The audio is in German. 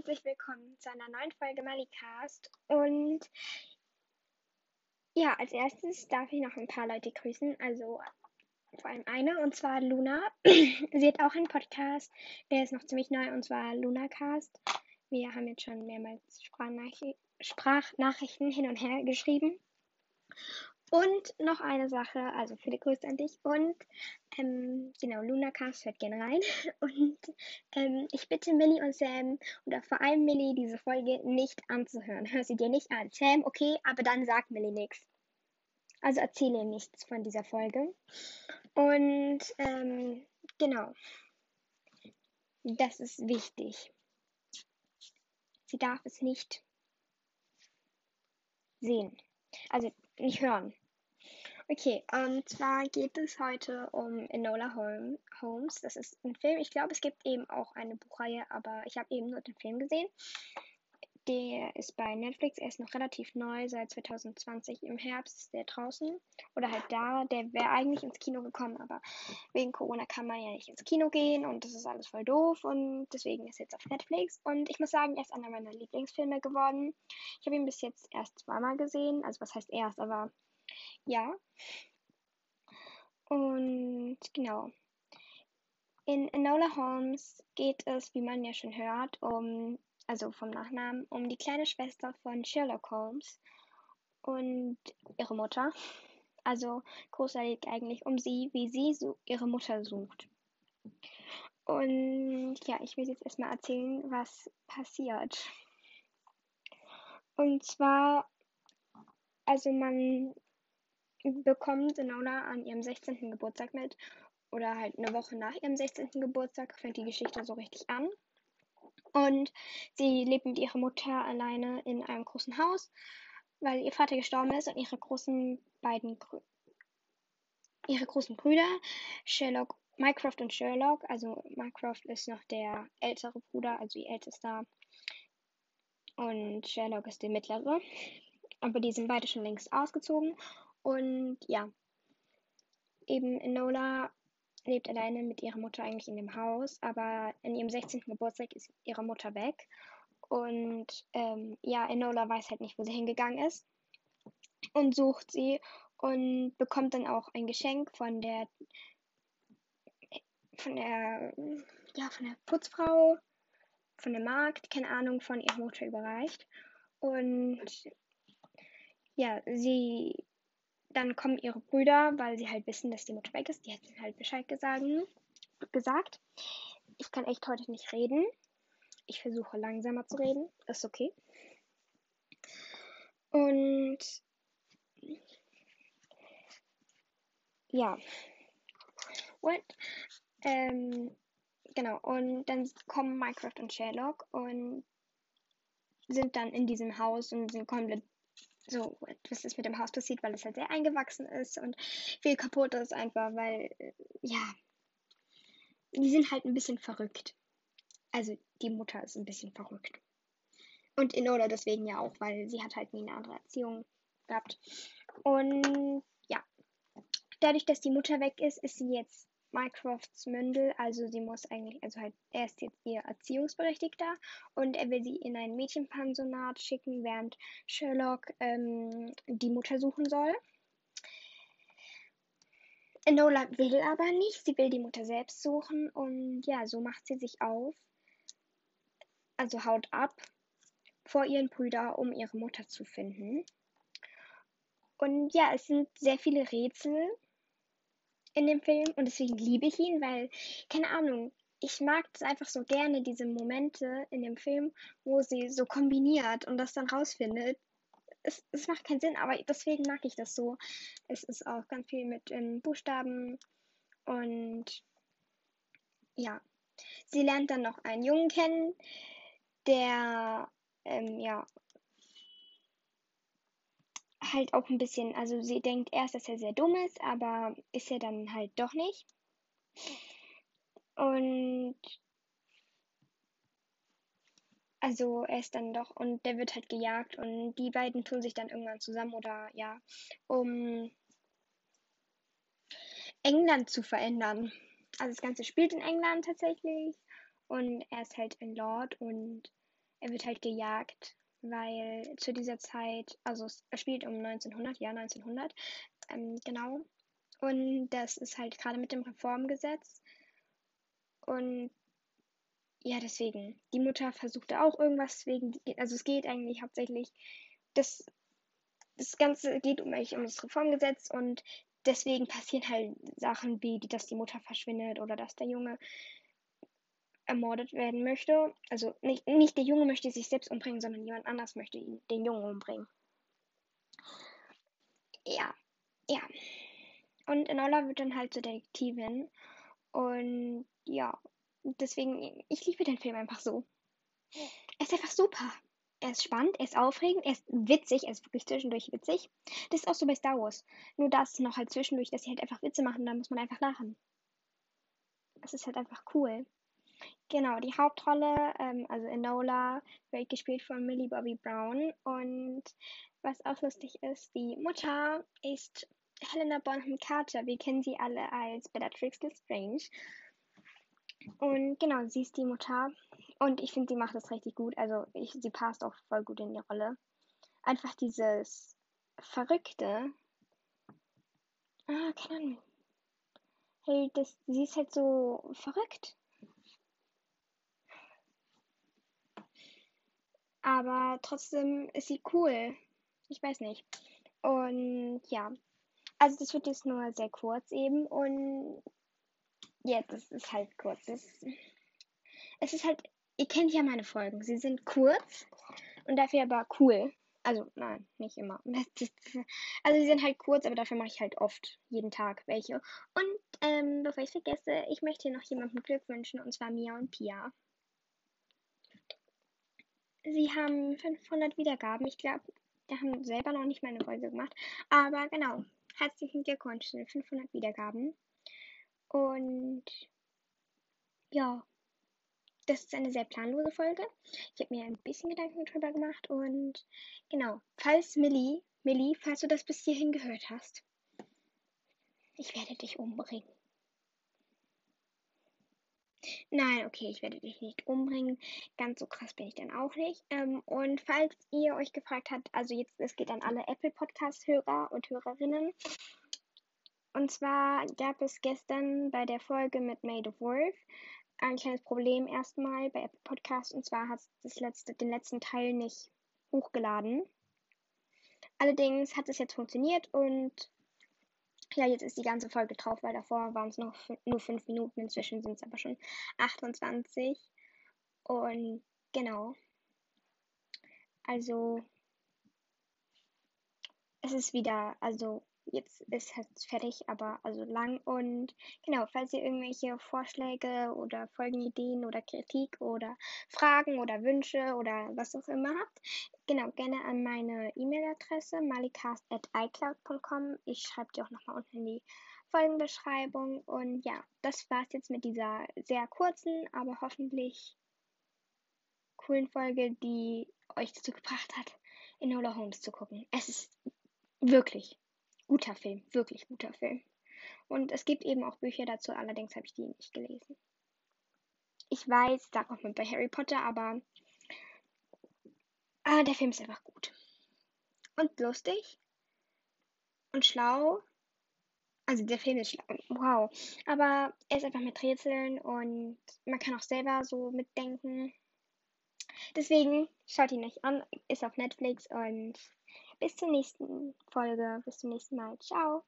herzlich willkommen zu einer neuen Folge Malicast. Und ja, als erstes darf ich noch ein paar Leute grüßen, also vor allem eine, und zwar Luna. Sie hat auch einen Podcast, der ist noch ziemlich neu, und zwar LunaCast. Wir haben jetzt schon mehrmals Sprachnachrichten, Sprachnachrichten hin und her geschrieben. Und noch eine Sache, also viele Grüße an dich. Und ähm, genau, LunaCast hört gerne rein. Und ähm, ich bitte Millie und Sam oder vor allem Millie diese Folge nicht anzuhören. Hör sie dir nicht an. Sam, okay, aber dann sag Millie nichts. Also erzähle nichts von dieser Folge. Und ähm, genau, das ist wichtig. Sie darf es nicht sehen. Also nicht hören. Okay, und zwar geht es heute um Enola Holmes. Das ist ein Film. Ich glaube, es gibt eben auch eine Buchreihe, aber ich habe eben nur den Film gesehen. Der ist bei Netflix, er ist noch relativ neu, seit 2020 im Herbst ist der draußen. Oder halt da, der wäre eigentlich ins Kino gekommen, aber wegen Corona kann man ja nicht ins Kino gehen und das ist alles voll doof und deswegen ist er jetzt auf Netflix. Und ich muss sagen, er ist einer meiner Lieblingsfilme geworden. Ich habe ihn bis jetzt erst zweimal gesehen, also was heißt erst, aber ja. Und genau. In Enola Holmes geht es, wie man ja schon hört, um, also vom Nachnamen, um die kleine Schwester von Sherlock Holmes und ihre Mutter. Also großartig eigentlich um sie, wie sie so ihre Mutter sucht. Und ja, ich will jetzt erstmal erzählen, was passiert. Und zwar, also man bekommt Enola an ihrem 16. Geburtstag mit. Oder halt eine Woche nach ihrem 16. Geburtstag fängt die Geschichte so richtig an. Und sie lebt mit ihrer Mutter alleine in einem großen Haus, weil ihr Vater gestorben ist und ihre großen beiden ihre großen Brüder, Sherlock, Mycroft und Sherlock, also Mycroft ist noch der ältere Bruder, also ihr ältester, und Sherlock ist der mittlere. Aber die sind beide schon längst ausgezogen und ja, eben Enola lebt alleine mit ihrer Mutter eigentlich in dem Haus, aber in ihrem 16. Geburtstag ist ihre Mutter weg. Und ähm, ja, Enola weiß halt nicht, wo sie hingegangen ist und sucht sie und bekommt dann auch ein Geschenk von der von der ja von der Putzfrau von der Magd, keine Ahnung, von ihrer Mutter überreicht. Und ja, sie dann kommen ihre Brüder, weil sie halt wissen, dass die Mutter weg ist. Die hat halt Bescheid gesagt. gesagt. Ich kann echt heute nicht reden. Ich versuche langsamer zu reden. Ist okay. Und ja. Und ähm, genau. Und dann kommen Minecraft und Sherlock und sind dann in diesem Haus und sind komplett so, was ist mit dem Haus passiert, weil es halt sehr eingewachsen ist und viel kaputt ist einfach, weil, äh, ja, die sind halt ein bisschen verrückt. Also die Mutter ist ein bisschen verrückt. Und Enola deswegen ja auch, weil sie hat halt nie eine andere Erziehung gehabt. Und ja, dadurch, dass die Mutter weg ist, ist sie jetzt Mycrofts Mündel, also sie muss eigentlich, also halt, er ist jetzt ihr Erziehungsberechtigter und er will sie in ein Mädchenpensionat schicken, während Sherlock ähm, die Mutter suchen soll. Enola will aber nicht, sie will die Mutter selbst suchen und ja, so macht sie sich auf, also haut ab vor ihren Brüdern, um ihre Mutter zu finden. Und ja, es sind sehr viele Rätsel in dem Film und deswegen liebe ich ihn, weil, keine Ahnung, ich mag es einfach so gerne, diese Momente in dem Film, wo sie so kombiniert und das dann rausfindet. Es, es macht keinen Sinn, aber deswegen mag ich das so. Es ist auch ganz viel mit ähm, Buchstaben und ja. Sie lernt dann noch einen Jungen kennen, der ähm, ja halt auch ein bisschen, also sie denkt erst, dass er sehr dumm ist, aber ist er dann halt doch nicht. Und also er ist dann doch und der wird halt gejagt und die beiden tun sich dann irgendwann zusammen oder ja, um England zu verändern. Also das Ganze spielt in England tatsächlich und er ist halt ein Lord und er wird halt gejagt, weil zu dieser Zeit, also es spielt um 1900, ja 1900, ähm, genau. Und das ist halt gerade mit dem Reformgesetz. Und ja, deswegen. Die Mutter versuchte auch irgendwas wegen, also es geht eigentlich hauptsächlich, das, das Ganze geht um, um das Reformgesetz und deswegen passieren halt Sachen wie, dass die Mutter verschwindet oder dass der Junge ermordet werden möchte. Also nicht, nicht der Junge möchte sich selbst umbringen, sondern jemand anders möchte ihn, den Jungen umbringen. Ja, ja. Und Enola wird dann halt zur Detektivin. Und ja, deswegen, ich liebe den Film einfach so. Er ist einfach super. Er ist spannend, er ist aufregend, er ist witzig, er ist wirklich zwischendurch witzig. Das ist auch so bei Star Wars. Nur das noch halt zwischendurch, dass sie halt einfach Witze machen, da muss man einfach lachen. Es ist halt einfach cool. Genau, die Hauptrolle, ähm, also Enola, wird gespielt von Millie Bobby Brown. Und was auch lustig ist, die Mutter ist Helena Bonham Carter. Wir kennen sie alle als Bellatrix Lestrange. Und genau, sie ist die Mutter. Und ich finde, sie macht das richtig gut. Also ich, sie passt auch voll gut in die Rolle. Einfach dieses Verrückte. Ah, keine Ahnung. Hey, das, sie ist halt so verrückt. Aber trotzdem ist sie cool. Ich weiß nicht. Und ja. Also das wird jetzt nur sehr kurz eben. Und ja, das ist halt kurz. Es, es ist halt, ihr kennt ja meine Folgen. Sie sind kurz und dafür aber cool. Also, nein, nicht immer. Also, sie sind halt kurz, aber dafür mache ich halt oft, jeden Tag welche. Und, ähm, bevor ich vergesse, ich möchte hier noch jemandem Glück wünschen, und zwar Mia und Pia. Sie haben 500 Wiedergaben. Ich glaube, die haben selber noch nicht meine Folge gemacht. Aber genau, herzlichen Glückwunsch zu 500 Wiedergaben. Und ja, das ist eine sehr planlose Folge. Ich habe mir ein bisschen Gedanken drüber gemacht. Und genau, falls Millie, Millie, falls du das bis hierhin gehört hast, ich werde dich umbringen. Nein, okay, ich werde dich nicht umbringen. Ganz so krass bin ich dann auch nicht. Ähm, und falls ihr euch gefragt habt, also jetzt, es geht an alle Apple Podcast-Hörer und Hörerinnen. Und zwar gab es gestern bei der Folge mit Made of Wolf ein kleines Problem erstmal bei Apple Podcast. Und zwar hat es letzte, den letzten Teil nicht hochgeladen. Allerdings hat es jetzt funktioniert und ja, jetzt ist die ganze Folge drauf, weil davor waren es noch nur 5 Minuten. Inzwischen sind es aber schon 28. Und genau. Also, es ist wieder, also jetzt ist es fertig, aber also lang. Und genau, falls ihr irgendwelche Vorschläge oder Folgenideen oder Kritik oder Fragen oder Wünsche oder was auch immer habt, genau, gerne an meine E-Mail-Adresse malikast.icloud.com. Ich schreibe dir auch nochmal unten in die Folgenbeschreibung. Und ja, das war's jetzt mit dieser sehr kurzen, aber hoffentlich coolen Folge, die euch dazu gebracht hat, in Enola Holmes zu gucken. Es ist wirklich Guter Film, wirklich guter Film. Und es gibt eben auch Bücher dazu, allerdings habe ich die nicht gelesen. Ich weiß, da kommt man bei Harry Potter, aber ah, der Film ist einfach gut. Und lustig. Und schlau. Also der Film ist schlau. Wow. Aber er ist einfach mit Rätseln und man kann auch selber so mitdenken. Deswegen schaut ihn euch an. Ist auf Netflix und bis zur nächsten Folge. Bis zum nächsten Mal. Ciao.